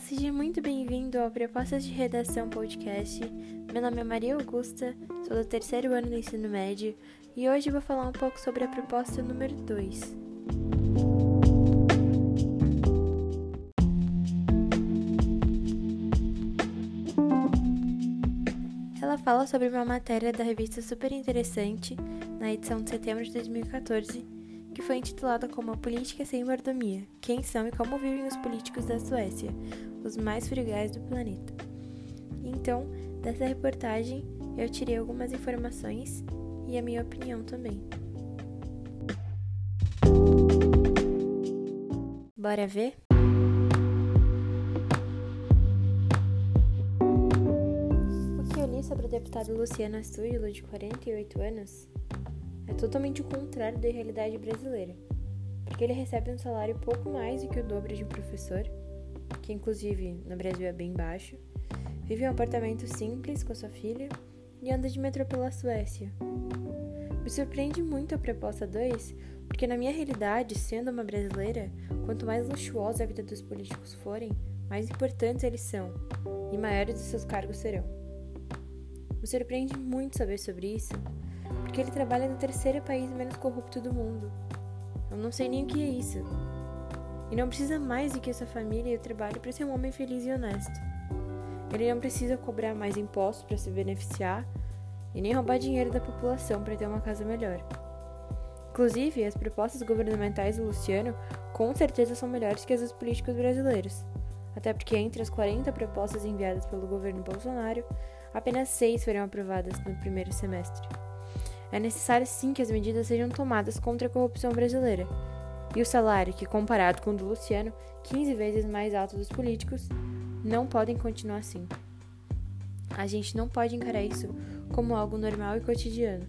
seja muito bem-vindo ao Propostas de Redação Podcast. Meu nome é Maria Augusta, sou do terceiro ano do ensino médio e hoje vou falar um pouco sobre a proposta número 2. Ela fala sobre uma matéria da revista super interessante, na edição de setembro de 2014 que foi intitulada como Política Sem Mordomia: Quem são e como vivem os políticos da Suécia, os mais frugais do planeta. Então, dessa reportagem, eu tirei algumas informações e a minha opinião também. Bora ver? O que eu li sobre o deputado Luciano Astúrilo, de 48 anos, é totalmente o contrário da realidade brasileira, porque ele recebe um salário pouco mais do que o dobro de um professor, que inclusive no Brasil é bem baixo, vive em um apartamento simples com sua filha e anda de metrô pela Suécia. Me surpreende muito a proposta 2, porque na minha realidade, sendo uma brasileira, quanto mais luxuosa a vida dos políticos forem, mais importantes eles são e maiores os seus cargos serão. Me surpreende muito saber sobre isso, porque ele trabalha no terceiro país menos corrupto do mundo. Eu não sei nem o que é isso. E não precisa mais do que sua família e o trabalho para ser um homem feliz e honesto. Ele não precisa cobrar mais impostos para se beneficiar e nem roubar dinheiro da população para ter uma casa melhor. Inclusive, as propostas governamentais do Luciano com certeza são melhores que as dos políticos brasileiros. Até porque entre as 40 propostas enviadas pelo governo Bolsonaro, apenas seis foram aprovadas no primeiro semestre. É necessário sim que as medidas sejam tomadas contra a corrupção brasileira. E o salário, que comparado com o do Luciano, 15 vezes mais alto dos políticos, não podem continuar assim. A gente não pode encarar isso como algo normal e cotidiano.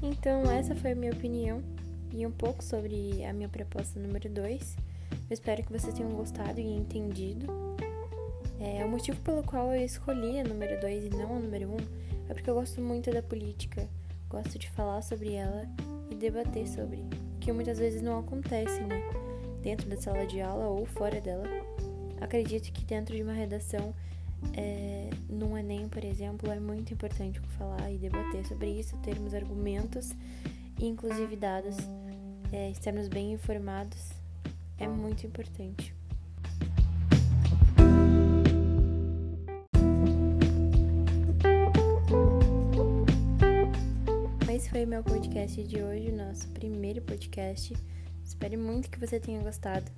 Então, essa foi a minha opinião e um pouco sobre a minha proposta número 2. Eu espero que vocês tenham gostado e entendido. É, o motivo pelo qual eu escolhi a número 2 e não a número 1 um, é porque eu gosto muito da política, gosto de falar sobre ela e debater sobre, que muitas vezes não acontece, né? Dentro da sala de aula ou fora dela. Acredito que dentro de uma redação, é, num Enem, por exemplo, é muito importante falar e debater sobre isso, termos argumentos inclusive dados, é, estarmos bem informados é muito importante. Esse foi meu podcast de hoje, nosso primeiro podcast. Espero muito que você tenha gostado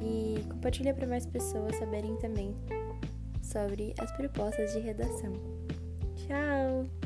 e compartilhe para mais pessoas saberem também sobre as propostas de redação. Tchau!